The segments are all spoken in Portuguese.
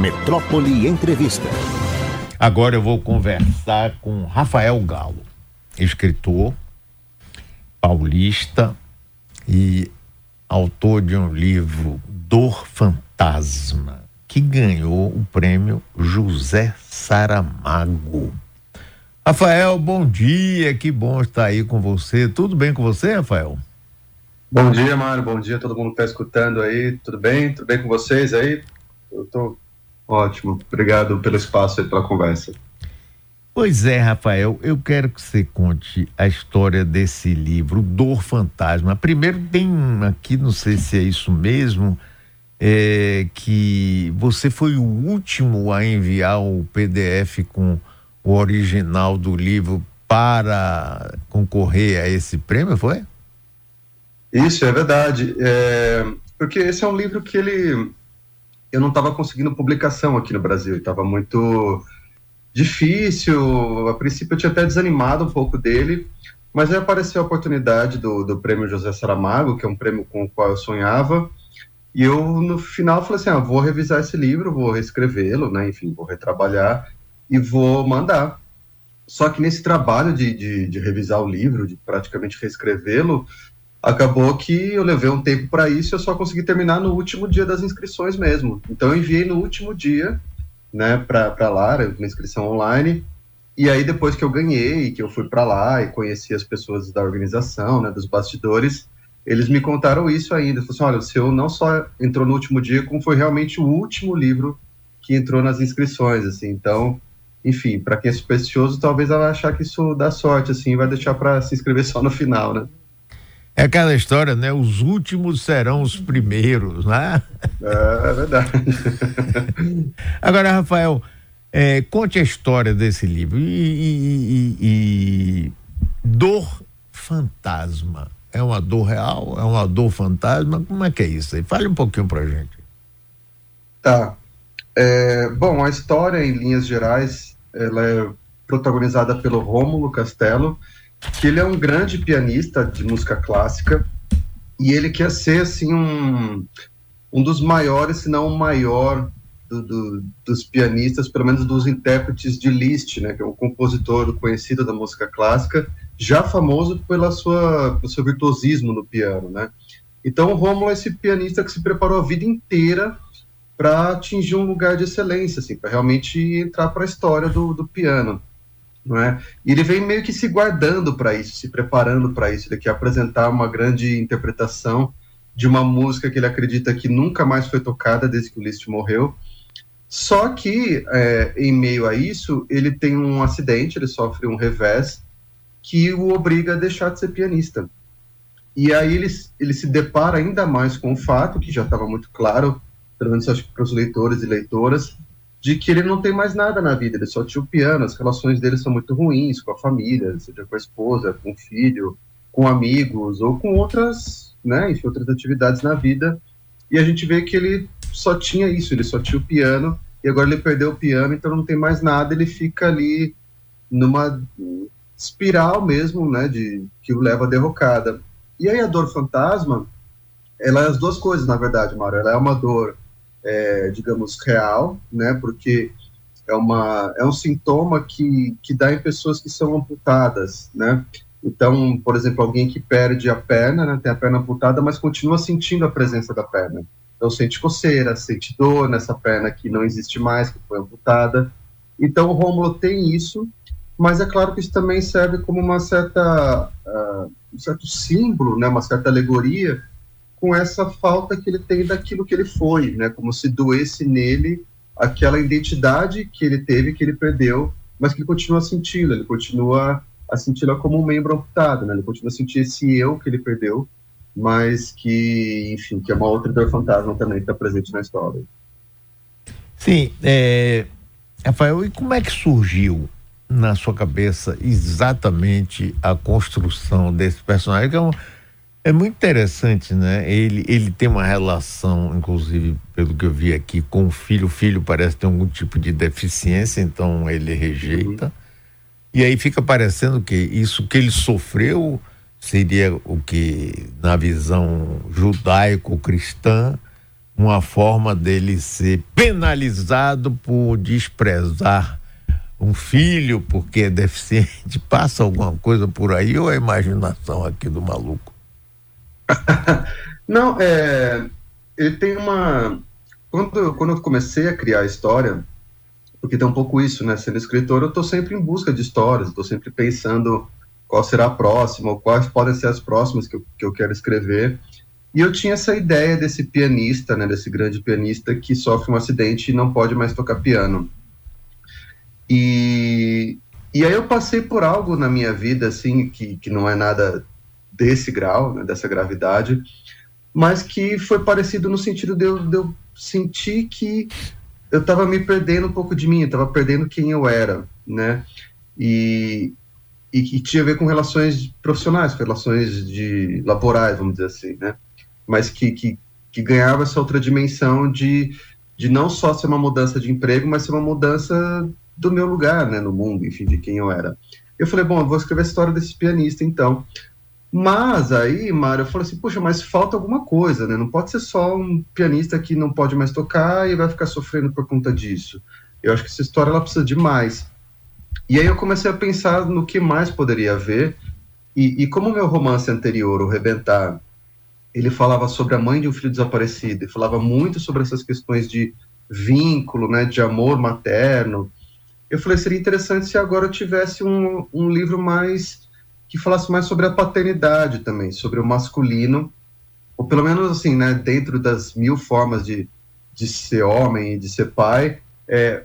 Metrópole Entrevista. Agora eu vou conversar com Rafael Galo, escritor, paulista e autor de um livro Dor Fantasma, que ganhou o prêmio José Saramago. Rafael, bom dia, que bom estar aí com você. Tudo bem com você, Rafael? Bom dia, Mário. Bom dia a todo mundo que está escutando aí. Tudo bem? Tudo bem com vocês aí? Eu estou ótimo. Obrigado pelo espaço e pela conversa. Pois é, Rafael, eu quero que você conte a história desse livro, Dor Fantasma. Primeiro tem aqui, não sei se é isso mesmo, é, que você foi o último a enviar o PDF com o original do livro para concorrer a esse prêmio, foi? Isso, é verdade. É, porque esse é um livro que ele. Eu não estava conseguindo publicação aqui no Brasil, estava muito difícil. A princípio eu tinha até desanimado um pouco dele, mas aí apareceu a oportunidade do, do prêmio José Saramago, que é um prêmio com o qual eu sonhava. E eu, no final, falei assim: ah, vou revisar esse livro, vou reescrevê-lo, né? Enfim, vou retrabalhar e vou mandar. Só que nesse trabalho de, de, de revisar o livro, de praticamente reescrevê-lo, acabou que eu levei um tempo para isso eu só consegui terminar no último dia das inscrições mesmo. Então eu enviei no último dia, né, para lá, uma inscrição online. E aí depois que eu ganhei, que eu fui para lá e conheci as pessoas da organização, né, dos bastidores, eles me contaram isso ainda. Falaram assim, olha, o seu não só entrou no último dia, como foi realmente o último livro que entrou nas inscrições, assim. Então, enfim, para quem é supersticioso, talvez ela achar que isso dá sorte, assim, vai deixar para se inscrever só no final, né? É aquela história, né? Os últimos serão os primeiros, né? É, é verdade. Agora, Rafael, é, conte a história desse livro. E, e, e, e, Dor Fantasma. É uma dor real? É uma dor fantasma? Como é que é isso aí? Fale um pouquinho pra gente. Tá. É, bom, a história, em linhas gerais, ela é protagonizada pelo Rômulo Castelo, que ele é um grande pianista de música clássica e ele quer ser assim um, um dos maiores, se não o maior do, do, dos pianistas, pelo menos dos intérpretes de Liszt, né, que é um compositor conhecido da música clássica, já famoso pela sua, pelo seu virtuosismo no piano, né? Então o Romulo é esse pianista que se preparou a vida inteira para atingir um lugar de excelência, assim, para realmente entrar para a história do, do piano é? E ele vem meio que se guardando para isso, se preparando para isso, ele quer apresentar uma grande interpretação de uma música que ele acredita que nunca mais foi tocada desde que o Liszt morreu. Só que, é, em meio a isso, ele tem um acidente, ele sofre um revés que o obriga a deixar de ser pianista. E aí ele, ele se depara ainda mais com o fato, que já estava muito claro, pelo menos acho que para os leitores e leitoras, de que ele não tem mais nada na vida, ele só tinha o piano, as relações dele são muito ruins com a família, seja com a esposa, com o filho, com amigos ou com outras, né, enfim, outras atividades na vida. E a gente vê que ele só tinha isso, ele só tinha o piano e agora ele perdeu o piano, então não tem mais nada, ele fica ali numa espiral mesmo, né, de que o leva à derrocada. E aí a dor fantasma, ela é as duas coisas, na verdade, Mário. Ela é uma dor é, digamos, real, né? Porque é, uma, é um sintoma que, que dá em pessoas que são amputadas, né? Então, por exemplo, alguém que perde a perna, né, tem a perna amputada, mas continua sentindo a presença da perna. Então, sente coceira, sente dor nessa perna que não existe mais, que foi amputada. Então, o Rômulo tem isso, mas é claro que isso também serve como uma certa, uh, um certo símbolo, né, uma certa alegoria com essa falta que ele tem daquilo que ele foi, né? Como se doesse nele aquela identidade que ele teve, que ele perdeu, mas que ele continua sentindo, ele continua a senti-la como um membro amputado, né? Ele continua a sentir esse eu que ele perdeu, mas que, enfim, que é uma outra dor fantasma também que está presente na história. Sim, é... Rafael, e como é que surgiu na sua cabeça exatamente a construção desse personagem? Que é um é muito interessante, né? Ele, ele tem uma relação, inclusive, pelo que eu vi aqui, com o filho. O filho parece ter algum tipo de deficiência, então ele rejeita. Uhum. E aí fica parecendo que isso que ele sofreu seria o que, na visão judaico-cristã, uma forma dele ser penalizado por desprezar um filho porque é deficiente? Passa alguma coisa por aí ou é a imaginação aqui do maluco? Não, é, ele tem uma. Quando, quando eu comecei a criar a história, porque tem um pouco isso, né? Sendo escritor, eu estou sempre em busca de histórias, estou sempre pensando qual será a próxima, ou quais podem ser as próximas que eu, que eu quero escrever. E eu tinha essa ideia desse pianista, né, desse grande pianista que sofre um acidente e não pode mais tocar piano. E, e aí eu passei por algo na minha vida, assim, que, que não é nada desse grau, né, dessa gravidade, mas que foi parecido no sentido de eu, de eu sentir que eu estava me perdendo um pouco de mim, estava perdendo quem eu era, né? E, e que tinha a ver com relações profissionais, relações de laborais, vamos dizer assim, né? Mas que, que, que ganhava essa outra dimensão de, de não só ser uma mudança de emprego, mas ser uma mudança do meu lugar, né, no mundo, enfim, de quem eu era. Eu falei, bom, eu vou escrever a história desse pianista, então. Mas aí, Mário, eu falei assim, poxa, mas falta alguma coisa, né? Não pode ser só um pianista que não pode mais tocar e vai ficar sofrendo por conta disso. Eu acho que essa história ela precisa de mais. E aí eu comecei a pensar no que mais poderia haver. E, e como meu romance anterior, O Rebentar, ele falava sobre a mãe de um filho desaparecido, e falava muito sobre essas questões de vínculo, né, de amor materno. Eu falei, seria interessante se agora eu tivesse um, um livro mais que falasse mais sobre a paternidade também, sobre o masculino, ou pelo menos assim, né, dentro das mil formas de, de ser homem e de ser pai, é,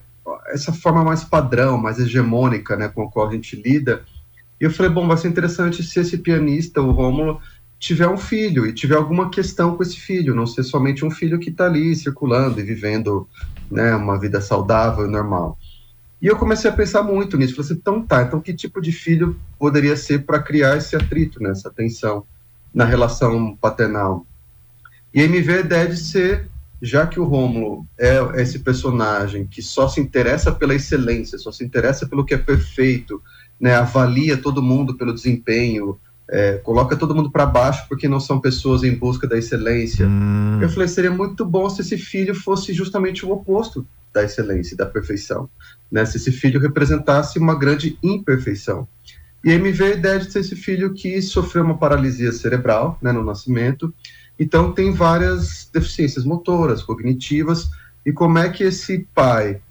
essa forma mais padrão, mais hegemônica, né, com a qual a gente lida. E eu falei, bom, vai ser interessante se esse pianista, o Rômulo, tiver um filho e tiver alguma questão com esse filho, não ser somente um filho que está ali circulando e vivendo né, uma vida saudável e normal. E eu comecei a pensar muito nisso. Falei assim, então tá, então que tipo de filho poderia ser para criar esse atrito, né, essa tensão na relação paternal? E aí me veio a ideia de ser, já que o Rômulo é esse personagem que só se interessa pela excelência, só se interessa pelo que é perfeito, né, avalia todo mundo pelo desempenho, é, coloca todo mundo para baixo porque não são pessoas em busca da excelência. Hum. Eu falei, seria muito bom se esse filho fosse justamente o oposto da excelência, da perfeição. Né? Se esse filho representasse uma grande imperfeição. E aí me veio a ideia de ser esse filho que sofreu uma paralisia cerebral né, no nascimento, então tem várias deficiências motoras, cognitivas, e como é que esse pai,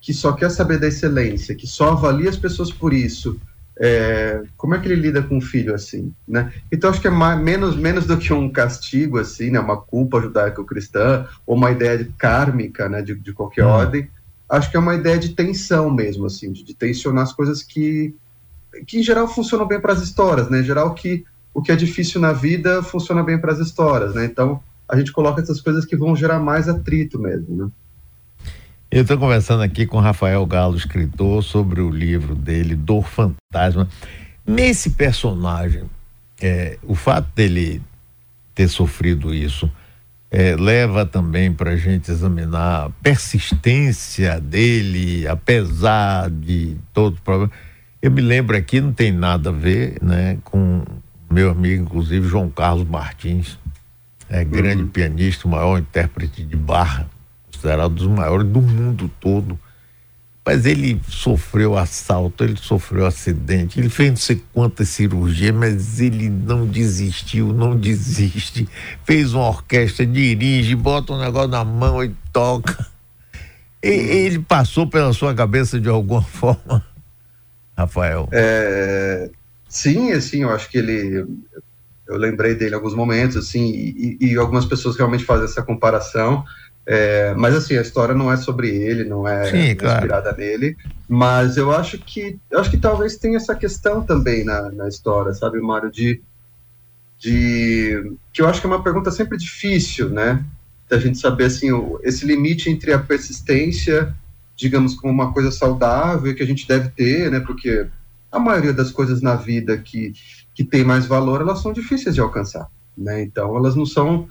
que só quer saber da excelência, que só avalia as pessoas por isso, é, como é que ele lida com um filho assim, né? Então acho que é mais, menos menos do que um castigo assim, né? Uma culpa judaico-cristã ou uma ideia de kármica, né? De, de qualquer hum. ordem. Acho que é uma ideia de tensão mesmo, assim, de, de tensionar as coisas que que em geral funcionam bem para as histórias, né? Em geral que o que é difícil na vida funciona bem para as histórias, né? Então a gente coloca essas coisas que vão gerar mais atrito mesmo, né? Eu estou conversando aqui com Rafael Galo, escritor, sobre o livro dele, Dor Fantasma. Nesse personagem, é, o fato dele ter sofrido isso é, leva também para a gente examinar a persistência dele, apesar de todo o problema. Eu me lembro aqui, não tem nada a ver né, com meu amigo, inclusive, João Carlos Martins, é, grande uhum. pianista, o maior intérprete de barra considerado dos maiores do mundo todo. Mas ele sofreu assalto, ele sofreu acidente, ele fez não sei quantas cirurgias, mas ele não desistiu, não desiste. Fez uma orquestra, dirige, bota um negócio na mão e toca. E, ele passou pela sua cabeça de alguma forma, Rafael? É, sim, assim, eu acho que ele. Eu lembrei dele em alguns momentos, assim, e, e algumas pessoas realmente fazem essa comparação. É, mas assim, a história não é sobre ele, não é Sim, claro. inspirada nele. Mas eu acho que eu acho que talvez tenha essa questão também na, na história, sabe, Mário, de, de que eu acho que é uma pergunta sempre difícil, né? Da gente saber assim, o, esse limite entre a persistência, digamos, como uma coisa saudável que a gente deve ter, né? Porque a maioria das coisas na vida que, que tem mais valor, elas são difíceis de alcançar, né? Então elas não são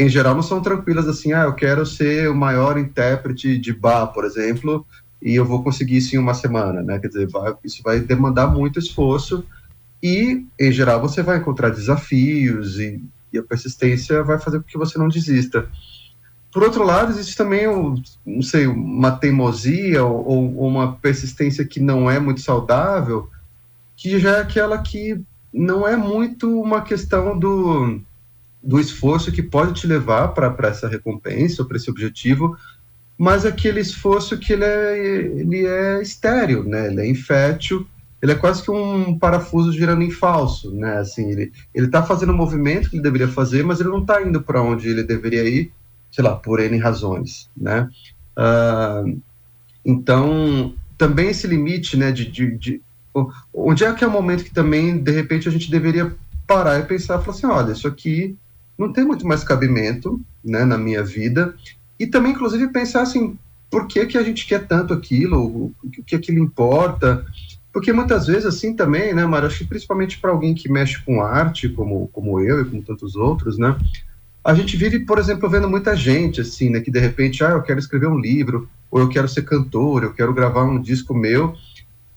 em geral, não são tranquilas assim, ah, eu quero ser o maior intérprete de bar, por exemplo, e eu vou conseguir isso em uma semana, né? Quer dizer, vai, isso vai demandar muito esforço e, em geral, você vai encontrar desafios e, e, a persistência vai fazer com que você não desista. por outro lado, existe também, não sei, uma teimosia ou, ou, uma persistência que não é muito saudável, que já é aquela que não é muito uma questão do, do esforço que pode te levar para essa recompensa, para esse objetivo, mas aquele esforço que ele é, ele é estéreo, né? Ele é infértil, ele é quase que um parafuso girando em falso, né? Assim, ele ele está fazendo o movimento que ele deveria fazer, mas ele não está indo para onde ele deveria ir, sei lá, por N razões, né? Uh, então, também esse limite, né, de, de, de, onde é que é o momento que também, de repente, a gente deveria parar e pensar, falar assim, olha, isso aqui não tem muito mais cabimento, né, na minha vida, e também, inclusive, pensar assim, por que que a gente quer tanto aquilo, o que aquilo importa, porque muitas vezes, assim também, né, Mário, acho que principalmente para alguém que mexe com arte, como, como eu e como tantos outros, né, a gente vive, por exemplo, vendo muita gente, assim, né, que de repente, ah, eu quero escrever um livro, ou eu quero ser cantor, eu quero gravar um disco meu.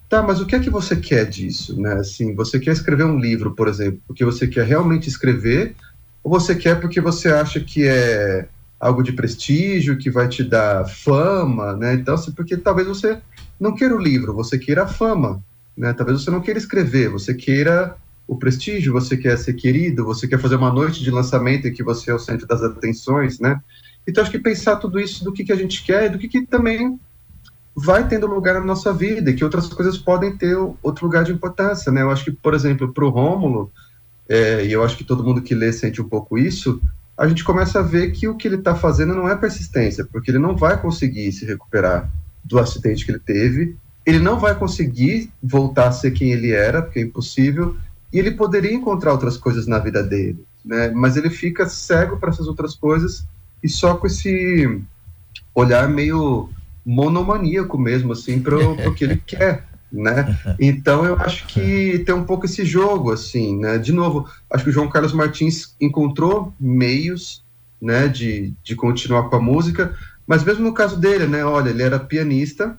Tá, mas o que é que você quer disso, né? Assim, você quer escrever um livro, por exemplo, porque você quer realmente escrever, ou você quer porque você acha que é algo de prestígio, que vai te dar fama, né? Então, assim, porque talvez você não queira o livro, você queira a fama, né? Talvez você não queira escrever, você queira o prestígio, você quer ser querido, você quer fazer uma noite de lançamento em que você é o centro das atenções, né? Então acho que pensar tudo isso do que, que a gente quer, do que, que também vai tendo lugar na nossa vida e que outras coisas podem ter outro lugar de importância, né? Eu acho que, por exemplo, para o Rômulo, é, e eu acho que todo mundo que lê sente um pouco isso, a gente começa a ver que o que ele está fazendo não é persistência, porque ele não vai conseguir se recuperar do acidente que ele teve, ele não vai conseguir voltar a ser quem ele era, porque é impossível, e ele poderia encontrar outras coisas na vida dele, né? Mas ele fica cego para essas outras coisas e só com esse olhar meio monomaníaco mesmo, assim, para o que ele quer, né? Então eu acho que tem um pouco esse jogo, assim, né? De novo, acho que o João Carlos Martins encontrou meios, né, de, de continuar com a música, mas mesmo no caso dele, né? Olha, ele era pianista,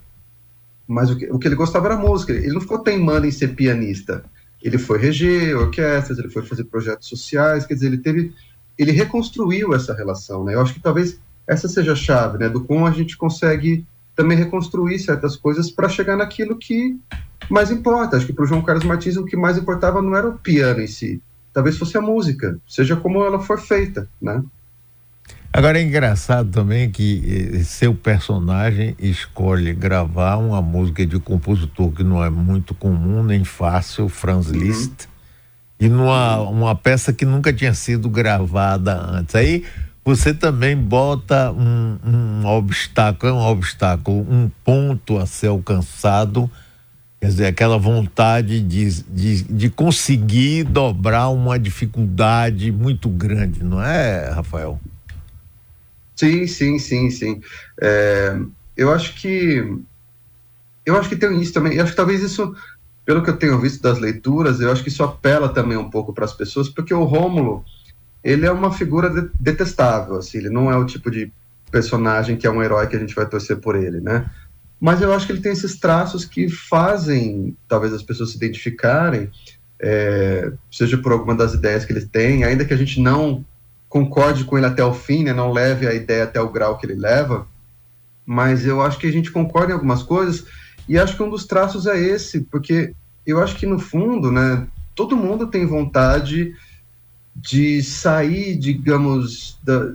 mas o que, o que ele gostava era música. Ele não ficou teimando em ser pianista ele foi reger orquestras, ele foi fazer projetos sociais, quer dizer, ele teve, ele reconstruiu essa relação, né? Eu acho que talvez essa seja a chave, né? Do como a gente consegue também reconstruir certas coisas para chegar naquilo que mais importa. Acho que para o João Carlos Martins o que mais importava não era o piano em si, talvez fosse a música, seja como ela for feita, né? Agora é engraçado também que eh, seu personagem escolhe gravar uma música de compositor que não é muito comum nem fácil, Franz uhum. Liszt, e numa uma peça que nunca tinha sido gravada antes. Aí você também bota um, um obstáculo, é um obstáculo, um ponto a ser alcançado, quer dizer, aquela vontade de, de, de conseguir dobrar uma dificuldade muito grande, não é, Rafael? Sim, sim, sim, sim. É, eu acho que eu acho que tem isso também. Eu acho que talvez isso, pelo que eu tenho visto das leituras, eu acho que isso apela também um pouco para as pessoas, porque o Rômulo ele é uma figura de, detestável, assim, ele não é o tipo de personagem que é um herói que a gente vai torcer por ele, né? Mas eu acho que ele tem esses traços que fazem, talvez as pessoas se identificarem, é, seja por alguma das ideias que ele tem, ainda que a gente não concorde com ele até o fim, né, não leve a ideia até o grau que ele leva, mas eu acho que a gente concorda em algumas coisas e acho que um dos traços é esse, porque eu acho que no fundo, né, todo mundo tem vontade de sair, digamos, da,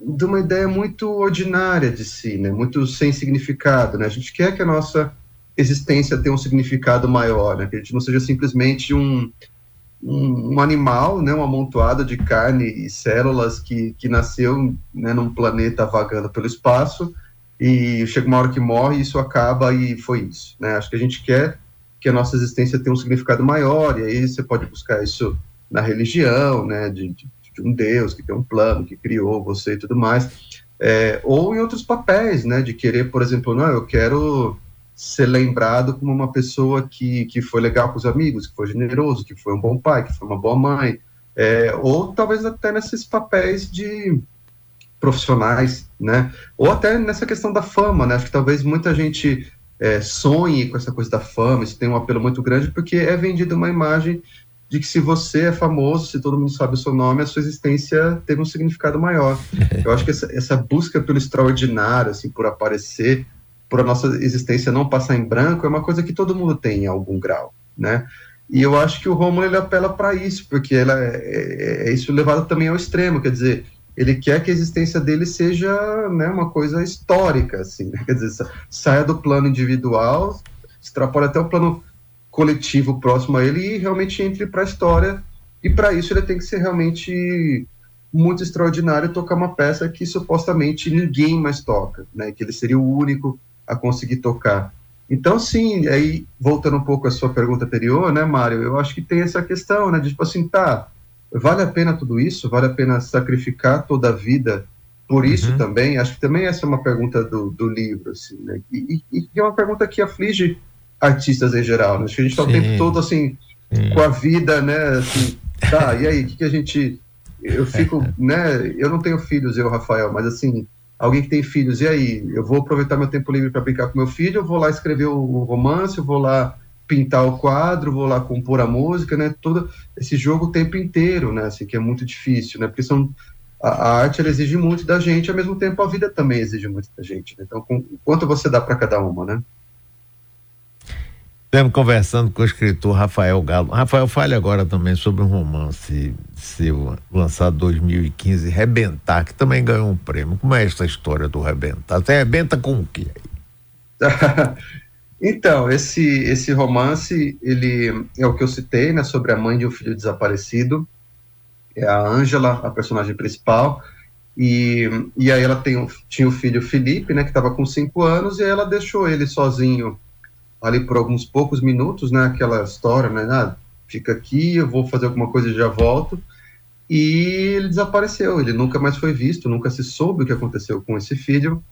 de uma ideia muito ordinária de si, né, muito sem significado, né? A gente quer que a nossa existência tenha um significado maior, né? Que a gente não seja simplesmente um um, um, animal, né, um amontoado de carne e células que, que nasceu né, num planeta vagando pelo espaço e chega uma hora que morre e isso acaba e foi isso. Né? Acho que a gente quer que a nossa existência tenha um significado maior e aí você pode buscar isso na religião, né, de, de, de um Deus que tem um plano, que criou você e tudo mais, é, ou em outros papéis, né, de querer, por exemplo, não, eu quero ser lembrado como uma pessoa que, que foi legal com os amigos, que foi generoso, que foi um bom pai, que foi uma boa mãe, é, ou talvez até nesses papéis de profissionais, né? Ou até nessa questão da fama, né? Acho que talvez muita gente é, sonhe com essa coisa da fama, isso tem um apelo muito grande, porque é vendida uma imagem de que se você é famoso, se todo mundo sabe o seu nome, a sua existência teve um significado maior. Eu acho que essa, essa busca pelo extraordinário, assim, por aparecer, por a nossa existência não passar em branco, é uma coisa que todo mundo tem em algum grau, né? E eu acho que o Romulo ele apela para isso, porque ela é, é, é, isso levado também ao extremo, quer dizer, ele quer que a existência dele seja né, uma coisa histórica, assim, né? quer dizer, saia do plano individual, extrapola até o plano coletivo próximo a ele e realmente entre para a história. E para isso ele tem que ser realmente muito extraordinário tocar uma peça que supostamente ninguém mais toca, né? Que ele seria o único a conseguir tocar. Então, sim, aí voltando um pouco à sua pergunta anterior, né, Mário? Eu acho que tem essa questão, né? De tipo assim, tá, vale a pena tudo isso? Vale a pena sacrificar toda a vida por isso uhum. também? Acho que também essa é uma pergunta do, do livro, assim, né? E, e, e é uma pergunta que aflige artistas em geral. Né? Acho que a gente está o tempo todo assim, Sim. com a vida, né? Assim, tá, e aí, o que, que a gente. Eu fico, né? Eu não tenho filhos, eu, Rafael, mas assim, alguém que tem filhos, e aí? Eu vou aproveitar meu tempo livre para brincar com meu filho, eu vou lá escrever o romance, eu vou lá pintar o quadro, vou lá compor a música, né? Todo esse jogo o tempo inteiro, né? Assim, que é muito difícil, né? Porque são a, a arte ela exige muito da gente, ao mesmo tempo a vida também exige muito da gente. Né? Então, com, quanto você dá para cada uma, né? Estamos conversando com o escritor Rafael Galo. Rafael, fale agora também sobre um romance seu, lançado em 2015, Rebentar, que também ganhou um prêmio. Como é essa história do Rebentar? Você rebenta com o quê? então, esse, esse romance, ele é o que eu citei, né, sobre a mãe de um filho desaparecido. É a Ângela, a personagem principal. E, e aí ela tem, tinha o filho Felipe, né, que estava com cinco anos, e ela deixou ele sozinho ali por alguns poucos minutos, né, aquela história, né, ah, fica aqui, eu vou fazer alguma coisa e já volto, e ele desapareceu, ele nunca mais foi visto, nunca se soube o que aconteceu com esse filho,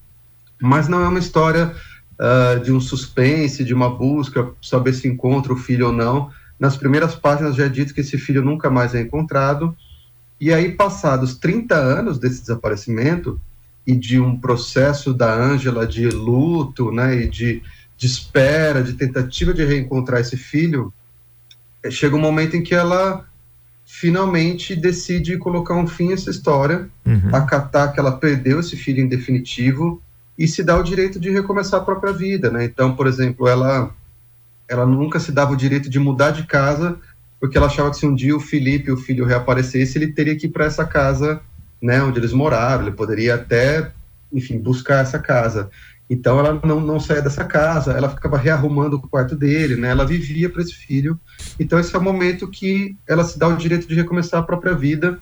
mas não é uma história uh, de um suspense, de uma busca, saber se encontra o filho ou não, nas primeiras páginas já é dito que esse filho nunca mais é encontrado, e aí passados 30 anos desse desaparecimento, e de um processo da Ângela de luto, né, e de de espera, de tentativa de reencontrar esse filho, é, chega um momento em que ela finalmente decide colocar um fim a essa história, uhum. acatar que ela perdeu esse filho em definitivo e se dá o direito de recomeçar a própria vida, né? Então, por exemplo, ela ela nunca se dava o direito de mudar de casa porque ela achava que se um dia o Felipe, o filho, reaparecesse, ele teria que ir para essa casa, né, onde eles moraram, ele poderia até, enfim, buscar essa casa. Então ela não, não saía dessa casa, ela ficava rearrumando o quarto dele, né? Ela vivia para esse filho. Então esse é o momento que ela se dá o direito de recomeçar a própria vida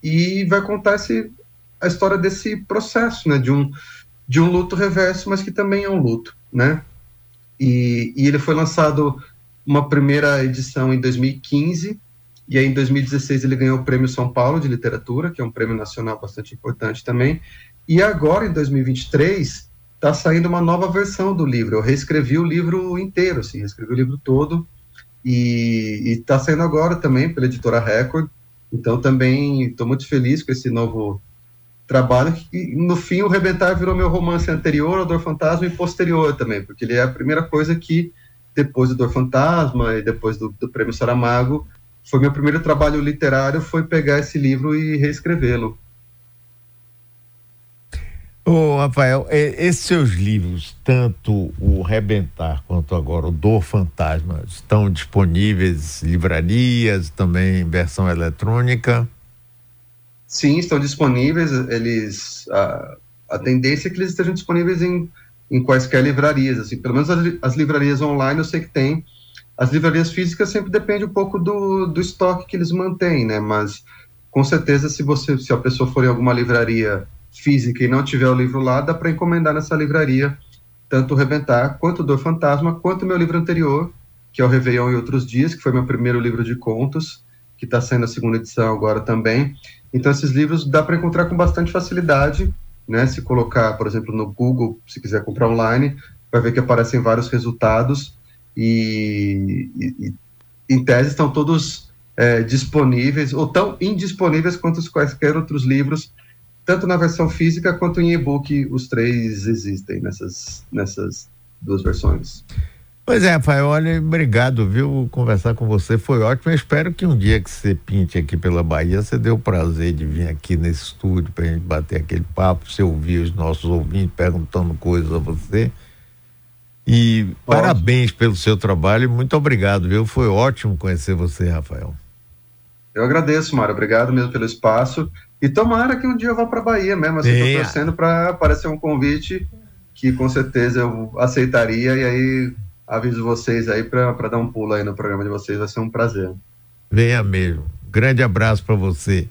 e vai contar esse, a história desse processo, né? De um de um luto reverso, mas que também é um luto, né? E, e ele foi lançado uma primeira edição em 2015 e aí em 2016 ele ganhou o Prêmio São Paulo de Literatura, que é um prêmio nacional bastante importante também. E agora em 2023 está saindo uma nova versão do livro. Eu reescrevi o livro inteiro, assim, reescrevi o livro todo. E está saindo agora também pela editora Record. Então também estou muito feliz com esse novo trabalho. E no fim, o Rebentar virou meu romance anterior, O Dor Fantasma, e posterior também, porque ele é a primeira coisa que, depois do Dor Fantasma e depois do, do Prêmio Saramago, foi meu primeiro trabalho literário, foi pegar esse livro e reescrevê-lo. Ô, Rafael, é, esses seus livros, tanto o Rebentar quanto agora o Dor Fantasma, estão disponíveis em livrarias, também em versão eletrônica? Sim, estão disponíveis. Eles a, a tendência é que eles estejam disponíveis em, em quaisquer livrarias. Assim, pelo menos as, as livrarias online eu sei que tem. As livrarias físicas sempre depende um pouco do, do estoque que eles mantêm, né? Mas com certeza, se você, se a pessoa for em alguma livraria física e não tiver o livro lá, dá para encomendar nessa livraria tanto o Rebentar, quanto o Dor Fantasma, quanto o meu livro anterior, que é o Réveillon e Outros Dias, que foi meu primeiro livro de contos, que está saindo a segunda edição agora também. Então, esses livros dá para encontrar com bastante facilidade, né? Se colocar, por exemplo, no Google, se quiser comprar online, vai ver que aparecem vários resultados e, e, e em tese estão todos é, disponíveis, ou tão indisponíveis quanto os quaisquer outros livros tanto na versão física quanto em e-book, os três existem nessas, nessas duas versões. Pois é, Rafael, olha, obrigado, viu? Conversar com você foi ótimo. Eu espero que um dia que você pinte aqui pela Bahia, você dê o prazer de vir aqui nesse estúdio para a gente bater aquele papo, você ouvir os nossos ouvintes perguntando coisas a você. E parabéns pelo seu trabalho muito obrigado, viu? Foi ótimo conhecer você, Rafael. Eu agradeço, Mário. Obrigado mesmo pelo espaço. E tomara que um dia eu vá para Bahia mesmo. Assim, estou torcendo para aparecer um convite que com certeza eu aceitaria e aí aviso vocês aí para dar um pulo aí no programa de vocês, vai ser um prazer. Venha mesmo. Grande abraço para você.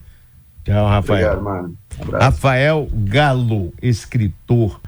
Tchau, Rafael. Obrigado, mano. Rafael Galo, escritor.